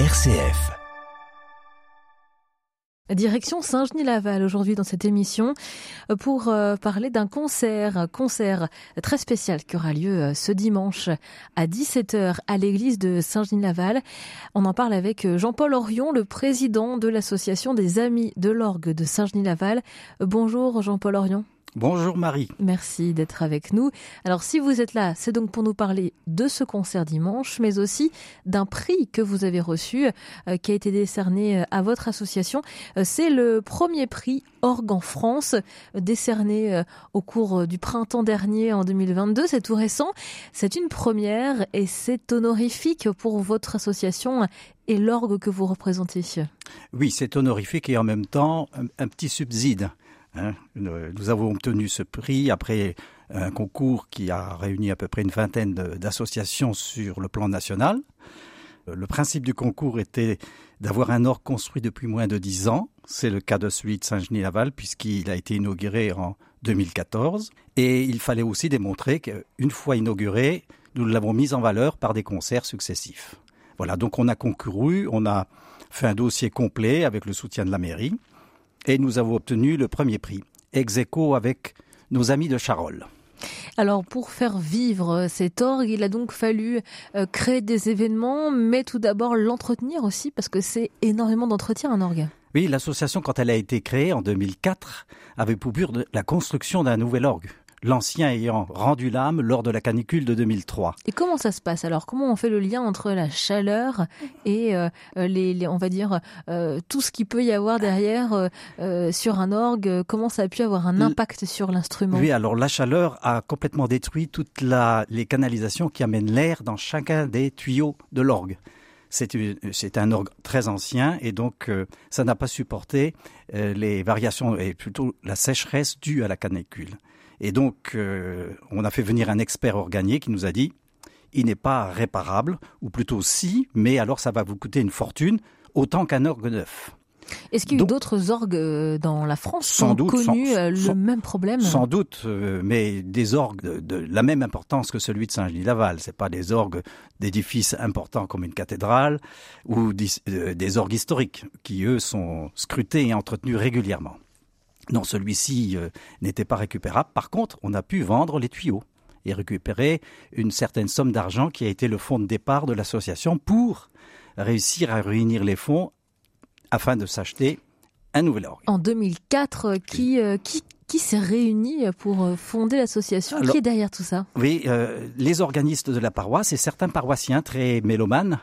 RCF. Direction Saint-Genis-Laval aujourd'hui dans cette émission euh, pour euh, parler d'un concert, concert très spécial qui aura lieu euh, ce dimanche à 17h à l'église de Saint-Genis-Laval. On en parle avec Jean-Paul Orion, le président de l'association des Amis de l'Orgue de Saint-Genis-Laval. Bonjour Jean-Paul Orion. Bonjour Marie. Merci d'être avec nous. Alors si vous êtes là, c'est donc pour nous parler de ce concert dimanche, mais aussi d'un prix que vous avez reçu, euh, qui a été décerné euh, à votre association. Euh, c'est le premier prix Orgue en France, décerné au cours du printemps dernier en 2022. C'est tout récent. C'est une première et c'est honorifique pour votre association et l'orgue que vous représentez. Oui, c'est honorifique et en même temps un petit subside. Hein. Nous avons obtenu ce prix après un concours qui a réuni à peu près une vingtaine d'associations sur le plan national. Euh, le principe du concours était d'avoir un orgue construit depuis moins de dix ans. C'est le cas de celui de Saint-Genis-Laval puisqu'il a été inauguré en 2014. Et il fallait aussi démontrer qu'une fois inauguré, nous l'avons mis en valeur par des concerts successifs. Voilà, donc on a concouru, on a fait un dossier complet avec le soutien de la mairie et nous avons obtenu le premier prix, ex aequo avec nos amis de Charolles. Alors pour faire vivre cet orgue, il a donc fallu euh, créer des événements, mais tout d'abord l'entretenir aussi, parce que c'est énormément d'entretien un orgue. Oui, l'association, quand elle a été créée en 2004, avait pour but la construction d'un nouvel orgue l'ancien ayant rendu l'âme lors de la canicule de 2003. Et comment ça se passe alors? Comment on fait le lien entre la chaleur et euh, les, on va dire, euh, tout ce qu'il peut y avoir derrière euh, sur un orgue? Comment ça a pu avoir un impact sur l'instrument? Oui, alors la chaleur a complètement détruit toutes les canalisations qui amènent l'air dans chacun des tuyaux de l'orgue. C'est un orgue très ancien et donc ça n'a pas supporté les variations et plutôt la sécheresse due à la canicule. Et donc, euh, on a fait venir un expert organier qui nous a dit, il n'est pas réparable, ou plutôt si, mais alors ça va vous coûter une fortune, autant qu'un orgue neuf. Est-ce qu'il y a eu d'autres orgues euh, dans la France qui ont connu euh, le même problème? Sans doute, mais des orgues de, la même importance que celui de Saint-Genis-Laval. C'est pas des orgues d'édifices importants comme une cathédrale ou des orgues historiques qui, eux, sont scrutés et entretenus régulièrement. Non, celui-ci euh, n'était pas récupérable. Par contre, on a pu vendre les tuyaux et récupérer une certaine somme d'argent qui a été le fonds de départ de l'association pour réussir à réunir les fonds afin de s'acheter un nouvel orgue. En 2004, euh, qui, euh, qui, qui s'est réuni pour fonder l'association Qui est derrière tout ça? Oui, les organistes de la paroisse et certains paroissiens très mélomanes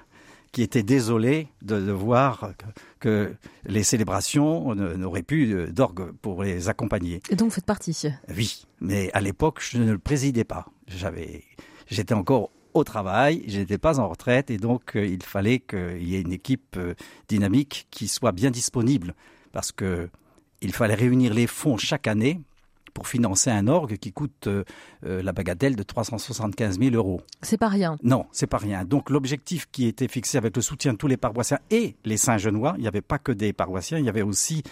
qui étaient désolés de, voir que, les célébrations n'auraient plus d'orgue pour les accompagner. Et donc vous faites partie Oui, mais à l'époque, je ne le présidais pas. J'avais, j'étais encore au travail, je n'étais pas en retraite et donc euh, il fallait qu'il y ait une équipe euh, dynamique qui soit bien disponible parce que il fallait réunir les fonds chaque année pour financer un orgue qui coûte euh, la bagatelle de 375 000 euros. C'est pas rien. Non, c'est pas rien. Donc l'objectif qui était fixé avec le soutien de tous les paroissiens et les Saint-Genois, il n'y avait pas que des paroissiens, il y avait aussi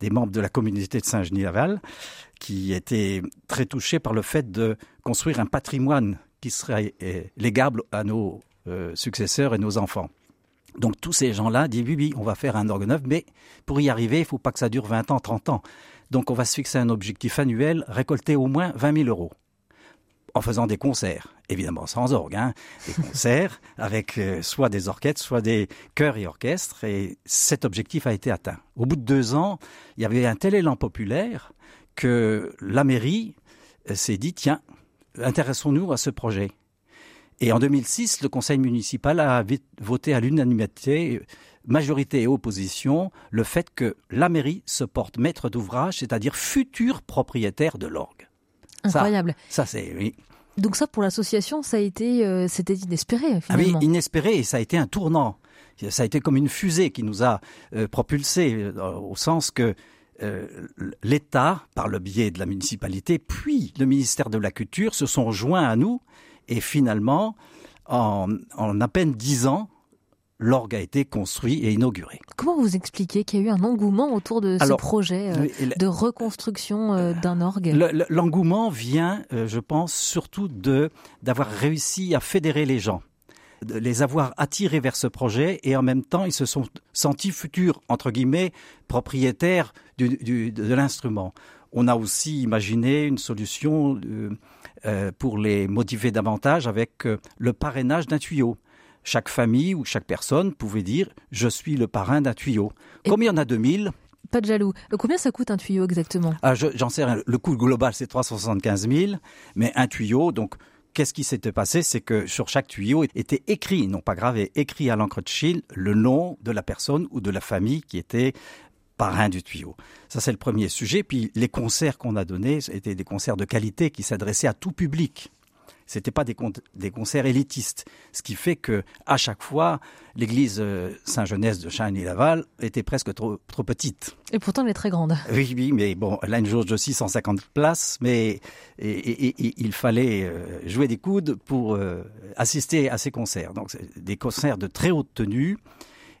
des membres de la communauté de Saint-Genis-Laval qui étaient très touchés par le fait de construire un patrimoine qui serait euh, légable à nos successeurs et nos enfants. Donc tous ces gens-là disent oui, oui, on va faire un orgue neuf, mais pour y arriver, il ne faut pas que ça dure 20 ans, 30 ans. Donc on va se fixer un objectif annuel, récolter au moins 20 000 euros en faisant des concerts, évidemment sans orgue, hein, des concerts avec euh, soit des orchestres, soit des chœurs et orchestres, et cet objectif a été atteint. Au bout de deux ans, il y avait un tel élan populaire que la mairie euh, s'est dit, tiens, intéressons-nous à ce projet. Et en 2006, le conseil municipal a voté à l'unanimité majorité et opposition, le fait que la mairie se porte maître d'ouvrage, c'est-à-dire futur propriétaire de l'orgue. Incroyable. Ça, c'est oui. Donc ça, pour l'association, ça a été, euh, c'était inespéré finalement. Ah oui, inespéré et ça a été un tournant. Ça a été comme une fusée qui nous a euh, propulsés euh, au sens que l'État, par le biais de la municipalité, puis le ministère de la Culture se sont joints à nous et finalement, en, en à peine dix ans, l'orgue a été construit et inauguré. Comment vous expliquez qu'il y a eu un engouement autour de ce projet euh, de reconstruction euh, d'un orgue? L'engouement vient, euh, je pense, surtout de d'avoir réussi à fédérer les gens. Les avoir attirés vers ce projet et en même temps ils se sont sentis futurs, entre guillemets, propriétaires de l'instrument. On a aussi imaginé une solution euh, euh, pour les motiver davantage avec euh, le parrainage d'un tuyau. Chaque famille ou chaque personne pouvait dire je suis le parrain d'un tuyau. Comme il y en a 2000, pas de jaloux. Combien ça coûte un tuyau exactement? Ah, J'en sais rien. Le coût global, c'est 375 000. Mais un tuyau, donc qu'est-ce qui s'était passé? C'est que sur chaque tuyau était écrit, non pas gravé, écrit à l'encre de Chine le nom de la personne ou de la famille qui était parrain du tuyau. Ça, c'est le premier sujet. Puis les concerts qu'on a donnés étaient des concerts de qualité qui s'adressaient à tout public. C'était pas des, des, concerts élitistes, ce qui fait que à chaque fois, l'église euh, Saint-Genès de Chagny-Laval était presque trop, trop petite. Et pourtant, elle est très grande. Oui, oui, mais bon, a une jauge de 650 places, mais et, il fallait euh, jouer des coudes pour euh, assister à ces concerts. Donc, des concerts de très haute tenue.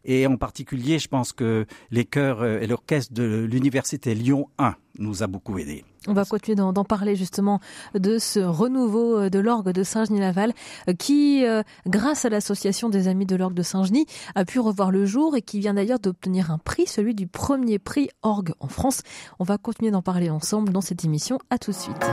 Et en particulier, je pense que les chœurs et l'orchestre de l'université Lyon 1 nous a beaucoup aidés. On va continuer d'en parler justement de ce renouveau euh, de l'orgue de Saint-Genis-Laval euh, qui, euh, grâce à l'association des Amis de l'orgue de Saint-Genis, a pu revoir le jour et qui vient d'ailleurs d'obtenir un prix, celui du premier prix orgue en France. On va continuer d'en parler ensemble dans cette émission. À tout de suite.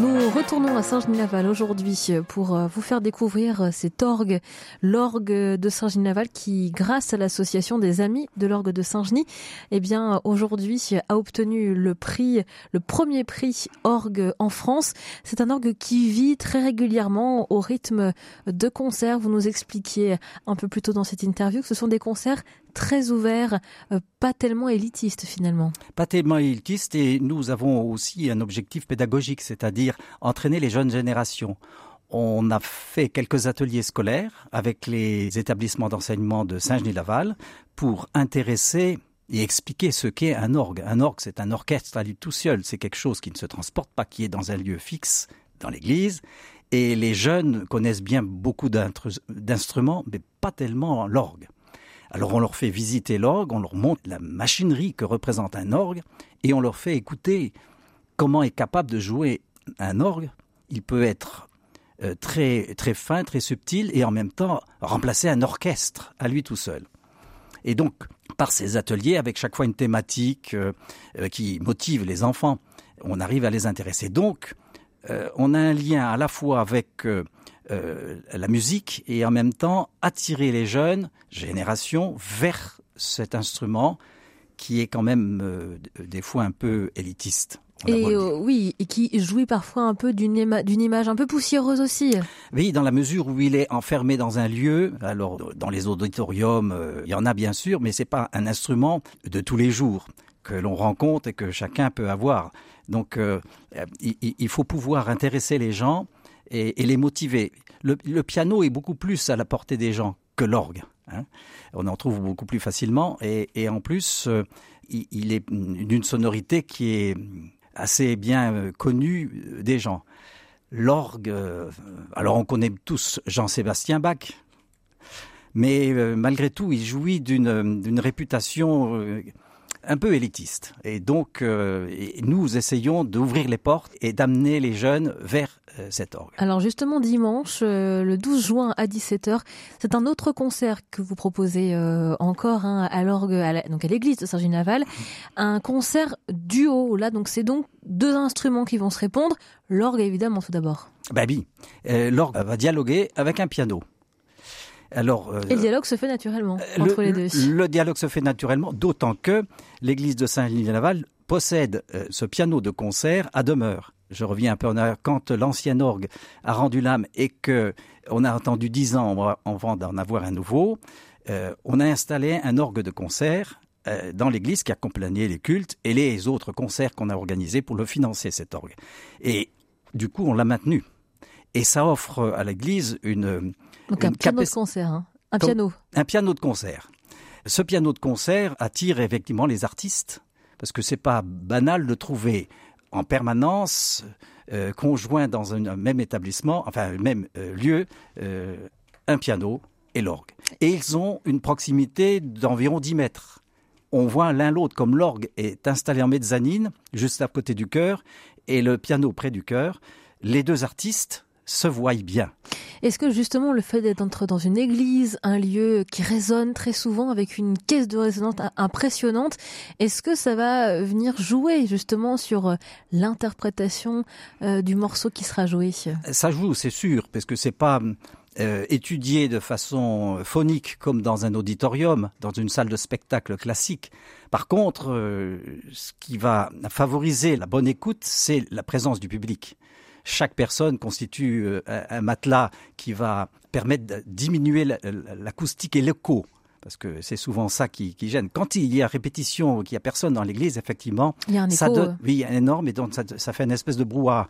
Nous retournons à Saint-Genis-Laval aujourd'hui pour euh, vous faire découvrir euh, cet orgue, l'orgue de Saint-Genis-Laval qui, grâce à l'association des Amis de l'orgue de Saint-Genis, eh bien, aujourd'hui a obtenu le prix, le premier prix orgue en France. C'est un orgue qui vit très régulièrement au rythme de concerts. Vous nous expliquiez un peu plus tôt dans cette interview que ce sont des concerts très ouvert, euh, pas tellement élitiste finalement. Pas tellement élitiste et nous avons aussi un objectif pédagogique, c'est-à-dire entraîner les jeunes générations. On a fait quelques ateliers scolaires avec les établissements d'enseignement de Saint-Genis-Laval pour intéresser et expliquer ce qu'est un orgue. Un orgue, c'est un orchestre à lui tout seul. C'est quelque chose qui ne se transporte pas, qui est dans un lieu fixe dans l'église. Et les jeunes connaissent bien beaucoup d'instruments, mais pas tellement l'orgue. Alors on leur fait visiter l'orgue, on leur montre la machinerie que représente un orgue, et on leur fait écouter comment est capable de jouer un orgue. Il peut être euh, très, très fin, très subtil, et en même temps remplacer un orchestre à lui tout seul. Et donc, par ces ateliers, avec chaque fois une thématique euh, euh, qui motive les enfants, on arrive à les intéresser. Donc, on a un lien à la fois avec euh, la musique et en même temps attirer les jeunes générations vers cet instrument qui est quand même euh, des fois un peu élitiste. Et euh, oui, et qui jouit parfois un peu d'une image un peu poussiéreuse aussi. Oui, dans la mesure où il est enfermé dans un lieu. Alors, dans les auditoriums, il y en a bien sûr, mais c'est pas un instrument de tous les jours que l'on rencontre et que chacun peut avoir. Donc, il, faut pouvoir intéresser les gens et, les motiver. Le, piano est beaucoup plus à la portée des gens que l'orgue. Hein. On en trouve beaucoup plus facilement et, en plus, euh, il, est d'une sonorité qui est assez bien euh, connue euh, des gens. L'orgue, alors on connaît tous Jean-Sébastien Bach, mais malgré tout, il jouit d'une réputation un peu élitiste. Et donc, nous essayons d'ouvrir les portes et d'amener les jeunes vers euh, cet orgue. Alors justement, dimanche, euh, le 12 juin à 17h, c'est un autre concert que vous proposez euh, encore hein, à l'orgue, donc à l'église de Saint-Ginaval, un concert duo. Là, donc c'est donc deux instruments qui vont se répondre. L'orgue, évidemment, tout d'abord. Bah oui, l'orgue va dialoguer avec un piano. Alors, et le dialogue se fait naturellement entre les deux. Le dialogue se fait naturellement, d'autant que l'église de Saint-Ginaval possède ce piano de concert à demeure je reviens un peu en arrière, quand l'ancien orgue a rendu l'âme et que on a attendu dix ans avant d'en avoir un nouveau, euh, on a installé un orgue de concert euh, dans l'église qui accompagnait les cultes et les autres concerts qu'on a organisés pour le financer, cet orgue. Et du coup, on l'a maintenu. Et ça offre à l'église une... Donc un piano de concert, hein. un piano. Un piano de concert. Ce piano de concert attire effectivement les artistes, parce que c'est pas banal de trouver en permanence, euh, conjoint dans un, même établissement, enfin même euh, lieu, euh, un piano et l'orgue. Et ils ont une proximité d'environ 10 mètres. On voit l'un l'autre comme l'orgue est installé en mezzanine, juste à côté du chœur, et le piano près du cœur, les deux artistes se voient bien. Est-ce que justement le fait d'être dans une église, un lieu qui résonne très souvent avec une caisse de résonance impressionnante, est-ce que ça va venir jouer justement sur euh, l'interprétation euh, du morceau qui sera joué? Ça joue, c'est sûr, parce que c'est pas euh, étudié de façon phonique comme dans un auditorium, dans une salle de spectacle classique. Par contre, ce qui va favoriser la bonne écoute, c'est la présence du public chaque personne constitue euh, un matelas qui va permettre de diminuer l'acoustique et l'écho parce que c'est souvent ça qui, gêne. Quand il y a répétition, qu'il n'y a personne dans l'église, effectivement, il y a un ça donne, oui, il y a un énorme, et donc ça, fait une espèce de brouhaha.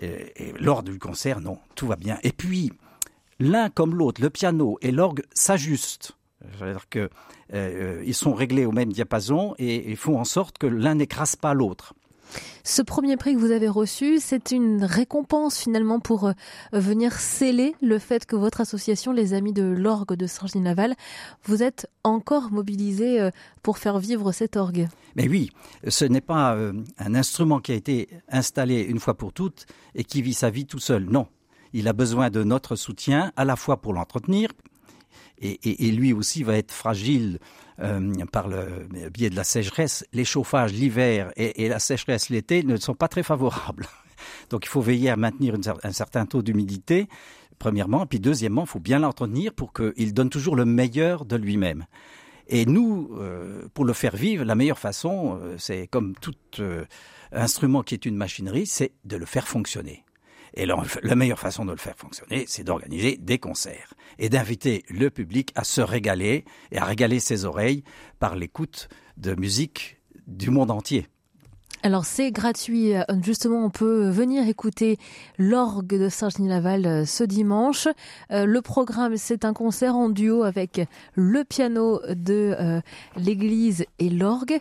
Et, lors du concert, non, tout va bien. Et puis, l'un comme l'autre, le piano et l'orgue s'ajustent. C'est-à-dire qu'ils euh, euh, sont réglés au même diapason et ils font en sorte que l'un n'écrase pas l'autre. Ce premier prix que vous avez reçu, c'est une récompense finalement pour euh, venir sceller le fait que votre association, les Amis de l'Orgue de Saint-Genis-Naval, vous êtes encore mobilisé euh, pour faire vivre cet orgue. Mais oui, ce n'est pas euh, un instrument qui a été installé une fois pour toutes et qui vit sa vie tout seul. Non, il a besoin de notre soutien à la fois pour l'entretenir, et, lui aussi va être fragile euh, par le biais de la sécheresse. Les chauffages l'hiver et, la sécheresse l'été ne sont pas très favorables. Donc il faut veiller à maintenir un certain taux d'humidité, premièrement, puis deuxièmement, il faut bien l'entretenir pour qu'il donne toujours le meilleur de lui-même. Et nous, euh, pour le faire vivre, la meilleure façon, euh, c'est comme tout instrument qui est une machinerie, c'est de le faire fonctionner. Et la meilleure façon de le faire fonctionner, c'est d'organiser des concerts et d'inviter le public à se régaler et à régaler ses oreilles par l'écoute de musique du monde entier. Alors c'est gratuit, justement on peut venir écouter l'orgue de Saint-Genis-Laval euh, ce dimanche. Euh, le programme c'est un concert en duo avec le piano de euh, l'église et l'orgue.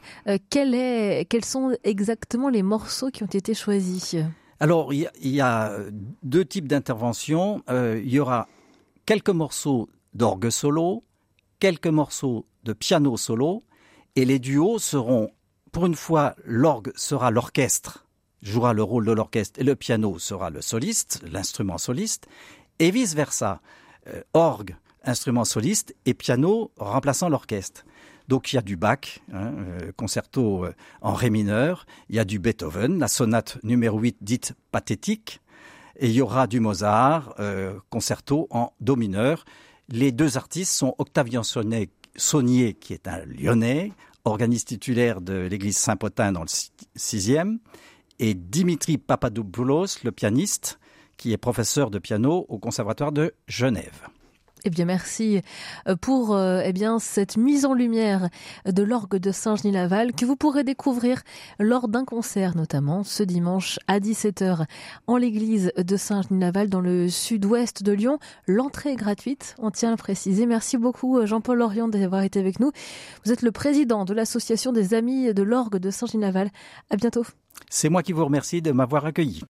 quels sont exactement les morceaux qui ont été choisis? Alors, il y, a deux types d'interventions. Euh, il y aura quelques morceaux d'orgue solo, quelques morceaux de piano solo, et les duos seront, pour une fois, l'orgue sera l'orchestre, jouera le rôle de l'orchestre, et le piano sera le soliste, l'instrument soliste, et vice-versa. Euh, orgue, instrument soliste, et piano remplaçant l'orchestre. Donc il y a du Bach, hein, euh, concerto euh, en ré mineur, il y a du Beethoven, la sonate numéro 8 dite pathétique, et il y aura du Mozart, euh, concerto en do mineur. Les deux artistes sont Octavien Saunier, qui est un lyonnais, organiste titulaire de l'église Saint-Potin dans le 6e, et Dimitri Papadopoulos, le pianiste, qui est professeur de piano au Conservatoire de Genève. Eh bien, merci euh, pour euh, eh cette mise en lumière de l'orgue de Saint-Genis-Laval que vous pourrez découvrir lors d'un concert, notamment ce dimanche à 17h en l'église de Saint-Genis-Laval dans le sud-ouest de Lyon. L'entrée est gratuite, on tient à le préciser. Merci beaucoup euh, Jean-Paul Lorient d'avoir été avec nous. Vous êtes le président de l'association des Amis de l'orgue de Saint-Genis-Laval. À bientôt. C'est moi qui vous remercie de m'avoir accueilli.